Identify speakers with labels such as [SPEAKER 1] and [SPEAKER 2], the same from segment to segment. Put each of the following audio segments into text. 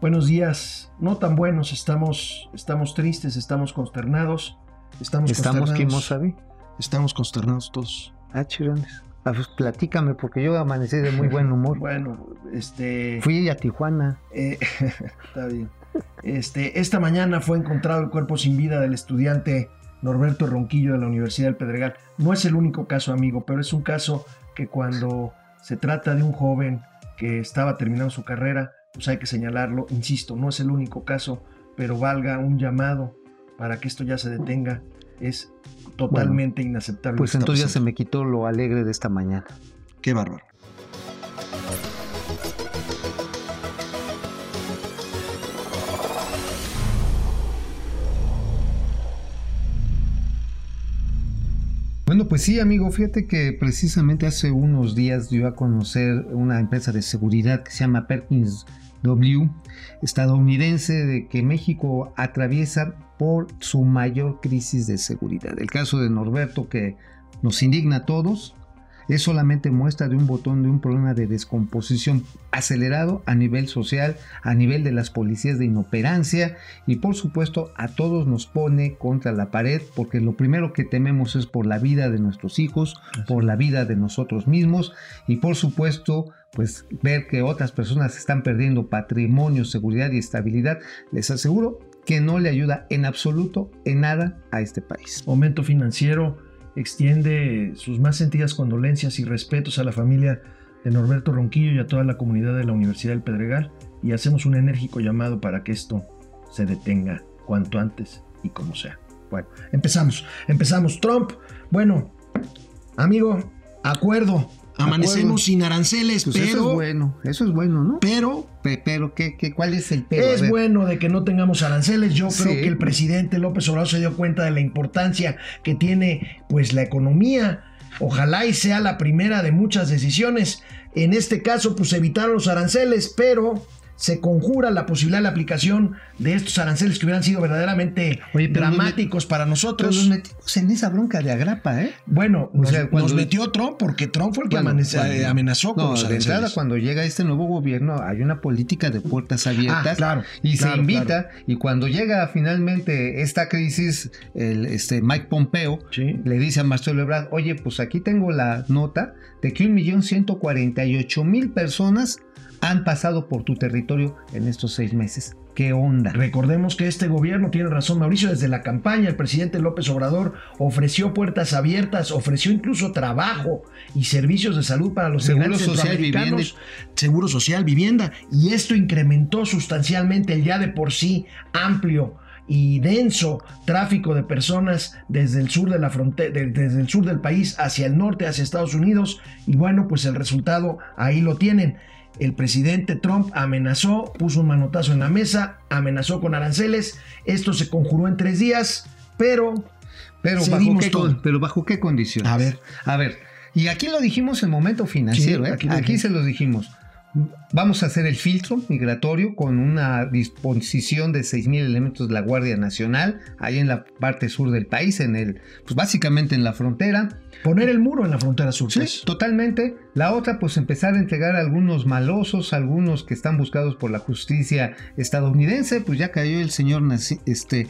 [SPEAKER 1] Buenos días, no tan buenos, estamos, estamos tristes, estamos consternados. Estamos,
[SPEAKER 2] ¿Estamos
[SPEAKER 1] consternados. Estamos consternados todos.
[SPEAKER 2] Ah, chirones. Ah, pues platícame, porque yo amanecí de muy buen humor.
[SPEAKER 1] Bueno, este.
[SPEAKER 2] Fui a Tijuana.
[SPEAKER 1] eh, está bien. Este, esta mañana fue encontrado el cuerpo sin vida del estudiante Norberto Ronquillo de la Universidad del Pedregal. No es el único caso, amigo, pero es un caso que cuando se trata de un joven que estaba terminando su carrera, pues hay que señalarlo. Insisto, no es el único caso, pero valga un llamado para que esto ya se detenga. Es totalmente inaceptable.
[SPEAKER 2] Pues entonces ya se me quitó lo alegre de esta mañana.
[SPEAKER 1] Qué bárbaro.
[SPEAKER 2] Bueno, pues sí, amigo, fíjate que precisamente hace unos días dio a conocer una empresa de seguridad que se llama Perkins W, estadounidense, de que México atraviesa por su mayor crisis de seguridad. El caso de Norberto, que nos indigna a todos, es solamente muestra de un botón de un problema de descomposición acelerado a nivel social, a nivel de las policías de inoperancia y por supuesto a todos nos pone contra la pared porque lo primero que tememos es por la vida de nuestros hijos, por la vida de nosotros mismos y por supuesto pues ver que otras personas están perdiendo patrimonio, seguridad y estabilidad, les aseguro que no le ayuda en absoluto en nada a este país.
[SPEAKER 1] Momento Financiero extiende sus más sentidas condolencias y respetos a la familia de Norberto Ronquillo y a toda la comunidad de la Universidad del Pedregal y hacemos un enérgico llamado para que esto se detenga cuanto antes y como sea. Bueno, empezamos, empezamos. Trump, bueno, amigo, acuerdo. Amanecemos sin aranceles,
[SPEAKER 2] Pues
[SPEAKER 1] pero,
[SPEAKER 2] eso es bueno, eso es bueno, ¿no?
[SPEAKER 1] pero
[SPEAKER 2] Pe- Pero, ¿qué, qué, cuál es el pero?
[SPEAKER 1] Es bueno de que no tengamos aranceles. Yo creo que el presidente López Obrador se dio cuenta de la importancia que tiene pues la economía. Ojalá y sea la primera de muchas decisiones. En este caso, pues evitaron los aranceles, pero se conjura la posibilidad de la aplicación de estos aranceles que hubieran sido verdaderamente
[SPEAKER 2] Oye, pero
[SPEAKER 1] dramáticos para
[SPEAKER 2] Pero
[SPEAKER 1] nosotros.
[SPEAKER 2] nos metimos en esa bronca de agrapa, ¿eh?
[SPEAKER 1] bueno,
[SPEAKER 2] O
[SPEAKER 1] nos,
[SPEAKER 2] sea, cuando-
[SPEAKER 1] nos metió Trump porque Trump fue el que
[SPEAKER 2] Bueno,
[SPEAKER 1] amanece- eh, amenazó con
[SPEAKER 2] No,
[SPEAKER 1] los
[SPEAKER 2] de
[SPEAKER 1] aranceles.
[SPEAKER 2] entrada, cuando llega este nuevo gobierno, hay una política de puertas abiertas.
[SPEAKER 1] Ah, claro,
[SPEAKER 2] Y
[SPEAKER 1] claro,
[SPEAKER 2] se invita,
[SPEAKER 1] claro.
[SPEAKER 2] y cuando llega finalmente esta crisis, el, este Mike Pompeo
[SPEAKER 1] Sí.
[SPEAKER 2] le dice a Marcelo Ebrard, oye, pues aquí tengo la nota de que 1.148.000 personas han pasado por tu territorio en estos seis meses. ¿Qué onda?
[SPEAKER 1] Recordemos que este gobierno tiene razón, Mauricio, desde la campaña el presidente López Obrador ofreció puertas abiertas, ofreció incluso trabajo y servicios de salud para los
[SPEAKER 2] Seguro social,
[SPEAKER 1] centroamericanos, seguro social, vivienda, y esto incrementó sustancialmente el ya de por sí amplio y denso tráfico de personas desde el sur de la frontera, desde el sur del país hacia el norte, hacia Estados Unidos, y bueno, pues el resultado ahí lo tienen. El presidente Trump amenazó, puso un manotazo en la mesa, amenazó con aranceles. Esto se conjuró en tres días, pero
[SPEAKER 2] Pero bajo, qué,
[SPEAKER 1] todo.
[SPEAKER 2] pero bajo qué condiciones.
[SPEAKER 1] A ver.
[SPEAKER 2] A ver. Y aquí lo dijimos en momento financiero,
[SPEAKER 1] Sí,
[SPEAKER 2] ¿eh?
[SPEAKER 1] aquí
[SPEAKER 2] aquí, se los dijimos. Vamos a hacer el filtro migratorio con una disposición de 6.000 elementos de la Guardia Nacional, ahí en la parte sur del país, en el, pues básicamente en la frontera.
[SPEAKER 1] poner el muro en la frontera sur.
[SPEAKER 2] Sí,
[SPEAKER 1] pues.
[SPEAKER 2] totalmente. La otra, pues empezar a entregar a algunos malosos, algunos que están buscados por la justicia estadounidense. Pues ya cayó el señor este,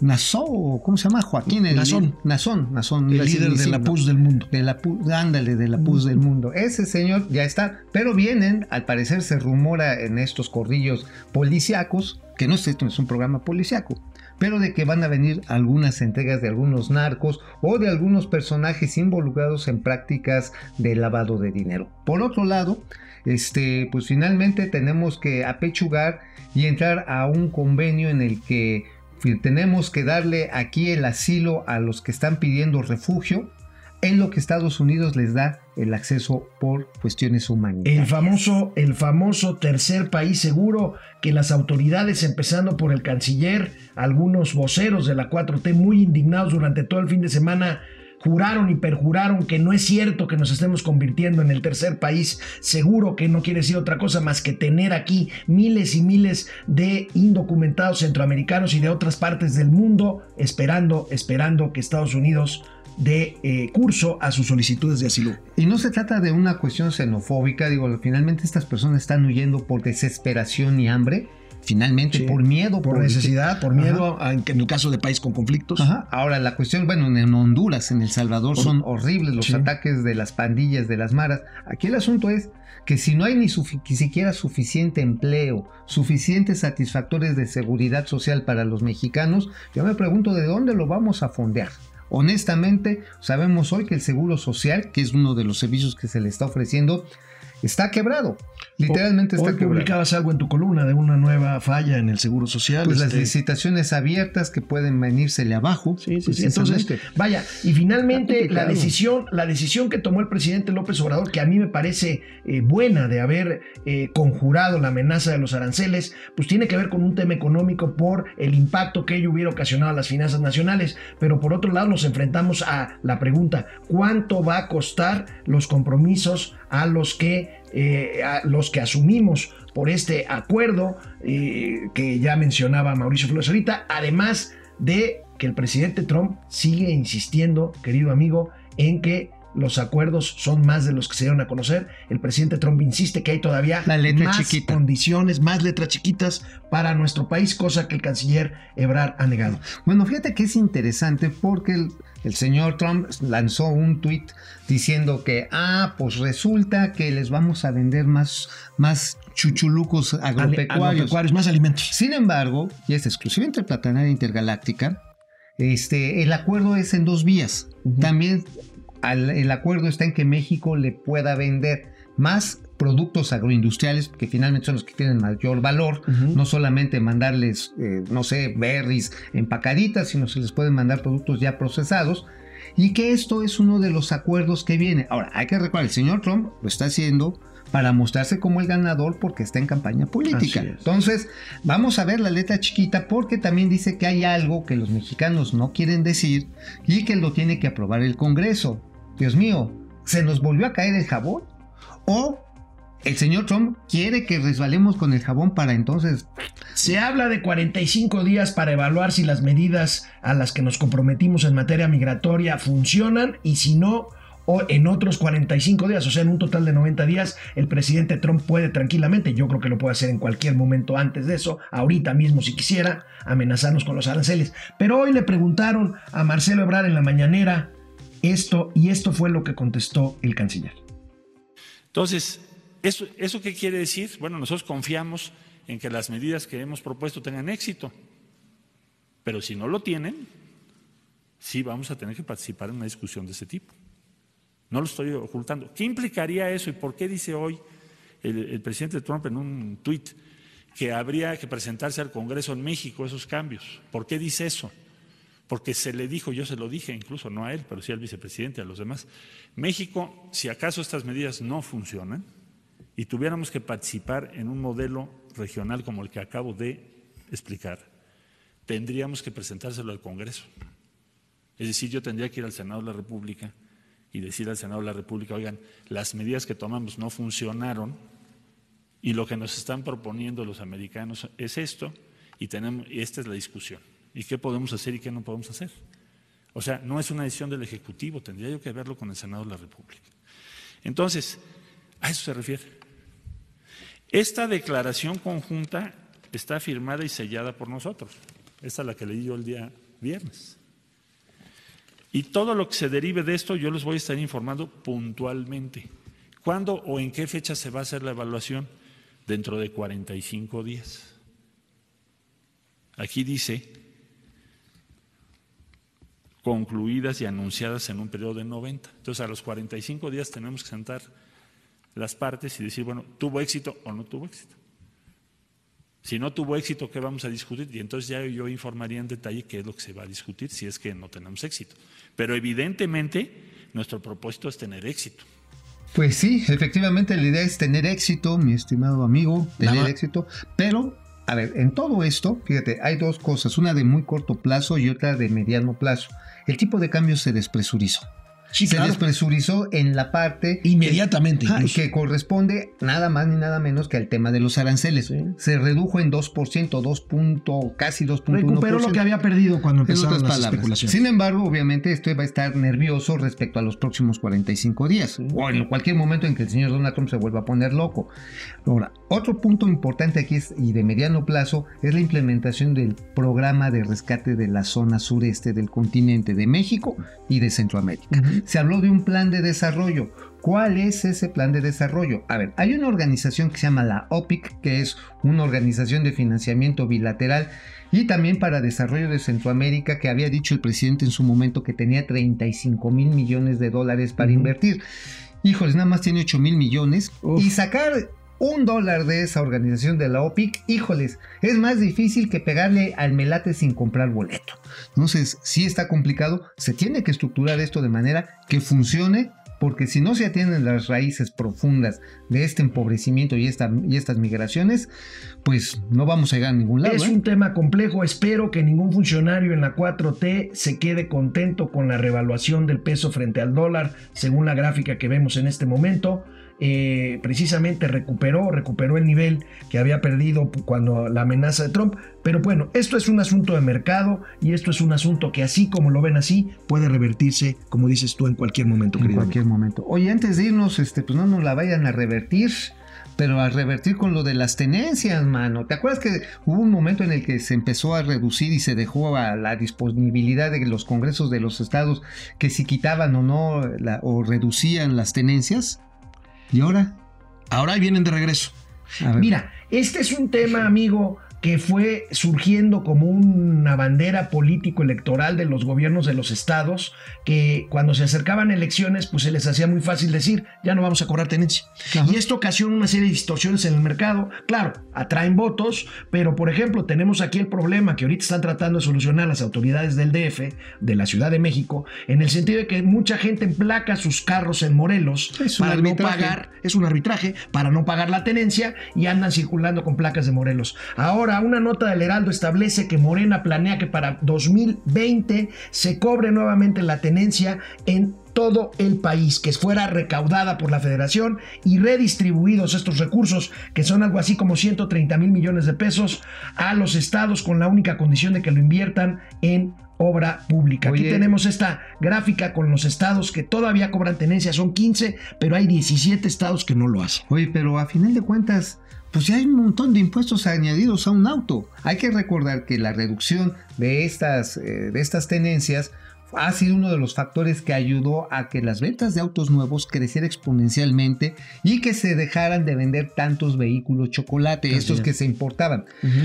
[SPEAKER 2] Nassau, ¿cómo se llama? Joaquín. El,
[SPEAKER 1] Nazón.
[SPEAKER 2] Nazón, Nazón.
[SPEAKER 1] El líder de la PUS del mundo.
[SPEAKER 2] de la pu- ándale, de la pus del mundo. Ese señor ya está, pero vienen, al parecer se rumora en estos corrillos policíacos, que no es esto, es un programa policíaco, pero de que van a venir algunas entregas de algunos narcos o de algunos personajes involucrados en prácticas de lavado de dinero. Por otro lado, este, pues finalmente tenemos que apechugar y entrar a un convenio en el que fi- tenemos que darle aquí el asilo a los que están pidiendo refugio en lo que Estados Unidos les da el acceso por cuestiones
[SPEAKER 1] El
[SPEAKER 2] humanitarias.
[SPEAKER 1] famoso, el famoso tercer país seguro que las autoridades, empezando por el canciller, algunos voceros de la 4T muy indignados durante todo el fin de semana, juraron y perjuraron que no es cierto que nos estemos convirtiendo en el tercer país seguro, que no quiere decir otra cosa más que tener aquí miles y miles de indocumentados centroamericanos y de otras partes del mundo esperando, esperando que Estados Unidos dé eh, curso a sus solicitudes de asilo.
[SPEAKER 2] Y no se trata de una cuestión xenofóbica, digo, finalmente estas personas están huyendo por desesperación y hambre. finalmente por miedo.
[SPEAKER 1] Por, necesidad, por miedo, en el caso de país con conflictos.
[SPEAKER 2] Ahora, la cuestión, bueno, en Honduras, en El Salvador, son horribles los ataques de las pandillas, de las maras. Aquí el asunto es que si no hay ni siquiera suficiente empleo, suficientes satisfactores de seguridad social para los mexicanos, yo me pregunto de dónde lo vamos a fondear. Honestamente, sabemos hoy que el Seguro Social, que es uno de los servicios que se le está ofreciendo, está quebrado. Literalmente está quebrado.
[SPEAKER 1] publicabas algo en tu columna de una nueva falla en el Seguro Social.
[SPEAKER 2] Pues las este, licitaciones abiertas que pueden venírsele abajo.
[SPEAKER 1] Sí, sí, sí. Entonces, vaya, y finalmente la decisión, la decisión que tomó el presidente López Obrador, que a mí me parece eh, buena de haber eh, conjurado la amenaza de los aranceles, pues tiene que ver con un tema económico por el impacto que ello hubiera ocasionado a las finanzas nacionales. Pero por otro lado nos enfrentamos a la pregunta, ¿cuánto va a costar los compromisos a los que eh, los que asumimos por este acuerdo eh, que ya mencionaba Mauricio Flores ahorita, además de que el presidente Trump sigue insistiendo, querido amigo, en que los acuerdos son más de los que se dieron a conocer. El presidente Trump insiste que hay todavía más condiciones, más letras chiquitas para nuestro país, cosa que el canciller Ebrard ha negado.
[SPEAKER 2] Bueno, fíjate que es interesante porque el, el señor Trump lanzó un tuit diciendo que, ah, pues resulta que les vamos a vender más, más chuchulucos agropecuarios.
[SPEAKER 1] más alimentos.
[SPEAKER 2] Sin embargo, y es exclusiva interplatanaria intergaláctica, este, el acuerdo es en dos vías. También el acuerdo está en que México le pueda vender más productos agroindustriales que finalmente son los que tienen mayor valor, no solamente mandarles, eh, no sé, berries empacaditas, sino se les pueden mandar productos ya procesados y que esto es uno de los acuerdos que viene. Ahora, hay que recordar, el señor Trump lo está haciendo para mostrarse como el ganador porque está en campaña política. Entonces, vamos a ver la letra chiquita porque también dice que hay algo que los mexicanos no quieren decir y que lo tiene que aprobar el Congreso. Dios mío, ¿se nos volvió a caer el jabón? ¿O el señor Trump quiere que resbalemos con el jabón para entonces...
[SPEAKER 1] Se habla de 45 días para evaluar si las medidas a las que nos comprometimos en materia migratoria funcionan y si no, o en otros 45 días, o sea, en un total de 90 días, el presidente Trump puede tranquilamente, yo creo que lo puede hacer en cualquier momento antes de eso, ahorita mismo si quisiera, amenazarnos con los aranceles. Pero hoy le preguntaron a Marcelo Ebrard en la mañanera esto y esto fue lo que contestó el canciller.
[SPEAKER 3] Entonces, ¿Eso, ¿Eso qué quiere decir? Bueno, nosotros confiamos en que las medidas que hemos propuesto tengan éxito, pero si no lo tienen, sí vamos a tener que participar en una discusión de ese tipo. No lo estoy ocultando. ¿Qué implicaría eso y por qué dice hoy el, presidente Trump en un tuit que habría que presentarse al Congreso en México esos cambios? ¿Por qué dice eso? Porque se le dijo, yo se lo dije incluso, no a él, pero sí al vicepresidente, a los demás. México, si acaso estas medidas no funcionan, y tuviéramos que participar en un modelo regional como el que acabo de explicar, tendríamos que presentárselo al Congreso. Es decir, yo tendría que ir al Senado de la República y decir al Senado de la República, oigan, las medidas que tomamos no funcionaron y lo que nos están proponiendo los americanos es esto y, tenemos, y esta es la discusión. ¿Y qué podemos hacer y qué no podemos hacer? O sea, no es una decisión del Ejecutivo, tendría yo que verlo con el Senado de la República. Entonces, a eso se refiere. Esta declaración conjunta está firmada y sellada por nosotros. Esta es la que leí yo el día viernes. Y todo lo que se derive de esto yo les voy a estar informando puntualmente. ¿Cuándo o en qué fecha se va a hacer la evaluación? Dentro de 45 días. Aquí dice concluidas y anunciadas en un periodo de 90. Entonces a los 45 días tenemos que sentar las partes y decir, bueno, ¿tuvo éxito o no tuvo éxito? Si no tuvo éxito, ¿qué vamos a discutir? Y entonces ya yo informaría en detalle qué es lo que se va a discutir si es que no tenemos éxito. Pero evidentemente nuestro propósito es tener éxito.
[SPEAKER 2] Pues sí, efectivamente la idea es tener éxito, mi estimado amigo, tener éxito, pero a ver, en todo esto, fíjate, hay dos cosas, una de muy corto plazo y otra de mediano plazo. El tipo de cambio se despresurizó. Se despresurizó en la parte
[SPEAKER 1] inmediatamente
[SPEAKER 2] que, que, corresponde nada más ni nada menos que al tema de los aranceles. Se redujo en 2%, 2. casi 2.1%.
[SPEAKER 1] Recuperó lo que había perdido cuando empezaron las especulaciones.
[SPEAKER 2] Sin embargo, obviamente esto va a estar nervioso respecto a los próximos 45 días o en cualquier momento en que el señor Donald Trump se vuelva a poner loco. Ahora, otro punto importante aquí es, y de mediano plazo es la implementación del programa de rescate de la zona sureste del continente de México y de Centroamérica. Se habló de un plan de desarrollo. ¿Cuál es ese plan de desarrollo? A ver, hay una organización que se llama la OPIC, que es una organización de financiamiento bilateral y también para desarrollo de Centroamérica, que había dicho el presidente en su momento que tenía 35 mil millones de dólares para invertir. Híjoles, nada más tiene 8 mil millones. Y sacar un dólar de esa organización de la OPIC, híjoles, es más difícil que pegarle al melate sin comprar boleto. Entonces, si está complicado, se tiene que estructurar esto de manera que funcione porque si no se atienden las raíces profundas de este empobrecimiento y, y estas migraciones, pues no vamos a llegar a ningún lado.
[SPEAKER 1] Es
[SPEAKER 2] ¿eh?
[SPEAKER 1] un tema complejo, espero que ningún funcionario en la 4T se quede contento con la revaluación del peso frente al dólar, según la gráfica que vemos en este momento. Eh, precisamente recuperó, recuperó el nivel que había perdido cuando la amenaza de Trump. Pero bueno, esto es un asunto de mercado y esto es un asunto que así como lo ven así, puede revertirse, como dices tú, en cualquier momento.
[SPEAKER 2] En cualquier momento. Oye, antes de irnos, este, pues no nos la vayan a revertir pero a revertir con lo de las tenencias, mano. ¿Te acuerdas que hubo un momento en el que se empezó a reducir y se dejó a la disponibilidad de los congresos de los estados que si quitaban o no o reducían las tenencias? ¿Y ahora?
[SPEAKER 1] Ahora vienen de regreso. Mira, este es un tema, amigo, que fue surgiendo como una bandera político-electoral de los gobiernos de los estados, que cuando se acercaban elecciones, pues se les hacía muy fácil decir, ya no vamos a cobrar tenencia. Y esto ocasiona una serie de distorsiones en el mercado. Claro, atraen votos, pero por ejemplo, tenemos aquí el problema que ahorita están tratando de solucionar las autoridades del DF, de la Ciudad de México, en el sentido de que mucha gente emplaca sus carros en Morelos para no pagar, es un arbitraje, para no pagar la tenencia y andan circulando con placas de Morelos. Ahora, una nota del Heraldo establece que Morena planea que para 2020 se cobre nuevamente la tenencia en todo el país, que fuera recaudada por la federación y redistribuidos estos recursos, que son algo así como 130 mil millones de pesos, a los estados con la única condición de que lo inviertan en obra pública. Aquí tenemos esta gráfica con los estados que todavía cobran tenencia, son 15, pero hay 17 estados que no lo hacen.
[SPEAKER 2] Oye, pero a final de cuentas, pues ya hay un montón de impuestos añadidos a un auto. Hay que recordar que la reducción de estas, eh, de estas tenencias ha sido uno de los factores que ayudó a que las ventas de autos nuevos crecieran exponencialmente y que se dejaran de vender tantos vehículos chocolate, estos que se importaban.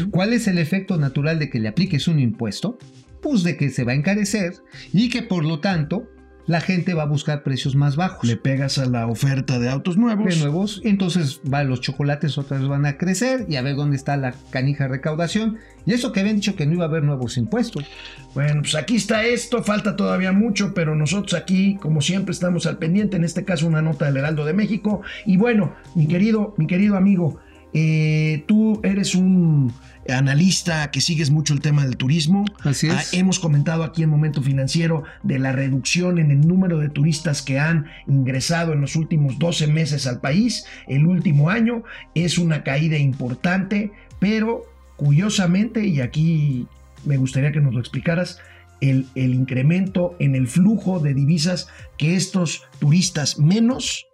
[SPEAKER 2] ¿Cuál es el efecto natural de que le apliques un impuesto? Pues de que se va a encarecer y que por lo tanto la gente va a buscar precios más bajos.
[SPEAKER 1] Le pegas a la oferta de autos nuevos.
[SPEAKER 2] De nuevos, entonces va, los chocolates otra vez van a crecer y a ver dónde está la canija recaudación. Y eso que habían dicho que no iba a haber nuevos impuestos.
[SPEAKER 1] Bueno, pues aquí está esto, falta todavía mucho, pero nosotros aquí, como siempre, estamos al pendiente, en este caso una nota del Heraldo de México. Y bueno, mi querido, mi querido amigo, eh, tú eres un analista que sigues mucho el tema del turismo.
[SPEAKER 2] Así es. Ah,
[SPEAKER 1] hemos comentado aquí en Momento Financiero de la reducción en el número de turistas que han ingresado en los últimos 12 meses al país. El último año es una caída importante, pero curiosamente, y aquí me gustaría que nos lo explicaras, el, el incremento en el flujo de divisas que estos turistas menos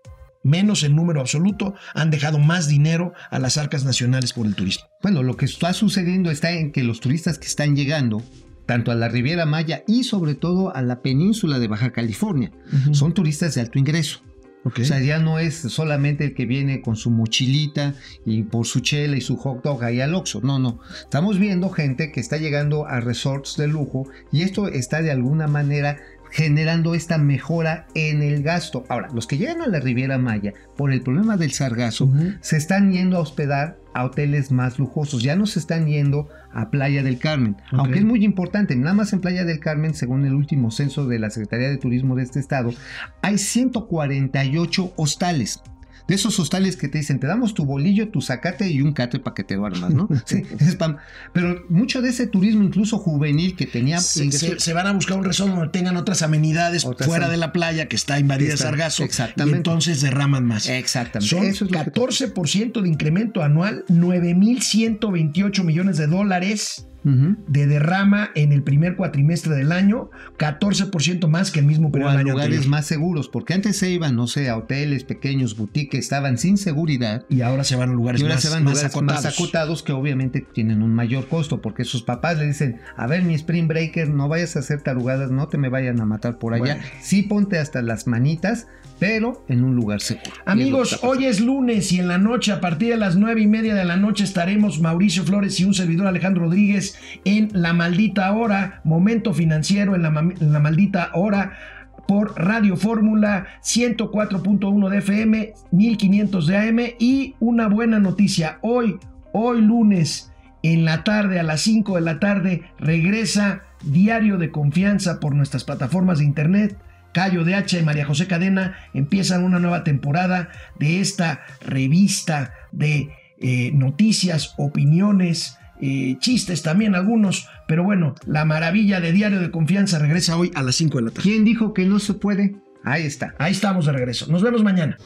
[SPEAKER 1] menos en número absoluto, han dejado más dinero a las arcas nacionales por el turismo.
[SPEAKER 2] Bueno, lo que está sucediendo está en que los turistas que están llegando, tanto a la Riviera Maya y sobre todo a la península de Baja California, son turistas de alto ingreso. O sea, ya no es solamente el que viene con su mochilita y por su chela y su hot dog ahí al Oxxo. No, no. Estamos viendo gente que está llegando a resorts de lujo y esto está de alguna manera generando esta mejora en el gasto. Ahora, los que llegan a la Riviera Maya por el problema del sargazo se están yendo a hospedar a hoteles más lujosos, ya no se están yendo a Playa del Carmen, aunque es muy importante, nada más en Playa del Carmen, según el último censo de la Secretaría de Turismo de este estado, hay 148 hostales. De esos hostales que te dicen, te damos tu bolillo, tu zacate y un cate para que te duermas, ¿no? sí, es Pero mucho de ese turismo, incluso juvenil, que tenía...
[SPEAKER 1] Se, se, van a buscar un resort donde tengan otras amenidades fuera de la playa que está invadida de sargazo. Exactamente. Y entonces derraman más.
[SPEAKER 2] Exactamente.
[SPEAKER 1] Son 14% de incremento anual, 9.128 millones de dólares de derrama en el primer cuatrimestre del año, 14% más que el mismo
[SPEAKER 2] periodo del año lugares más seguros, porque antes se iban, no sé, a hoteles pequeños, boutiques, estaban sin seguridad.
[SPEAKER 1] Y ahora se van a lugares, más, se van más, acotados. más,
[SPEAKER 2] acotados. que obviamente tienen un mayor costo, porque sus papás le dicen, a ver mi Spring Breaker, no vayas a hacer tarugadas, no te me vayan a matar por allá. Sí ponte hasta las manitas, pero en un lugar seguro.
[SPEAKER 1] Amigos, hoy es lunes y en la noche, a partir de las nueve y media de la noche, estaremos Mauricio Flores y un servidor Alejandro Rodríguez en La Maldita Hora, momento financiero en la, Maldita Hora por Radio Fórmula 104.1 de FM, 1500 de AM y una buena noticia, hoy, hoy lunes en la tarde a las 5 de la tarde regresa Diario de Confianza por nuestras plataformas de internet Cayo de H y María José Cadena empiezan una nueva temporada de esta revista de eh, noticias, opiniones, eh, chistes también algunos, pero bueno, la maravilla de Diario de Confianza regresa hoy a las 5 de la tarde.
[SPEAKER 2] ¿Quién dijo que no se puede? Ahí está.
[SPEAKER 1] Ahí estamos de regreso. Nos vemos mañana.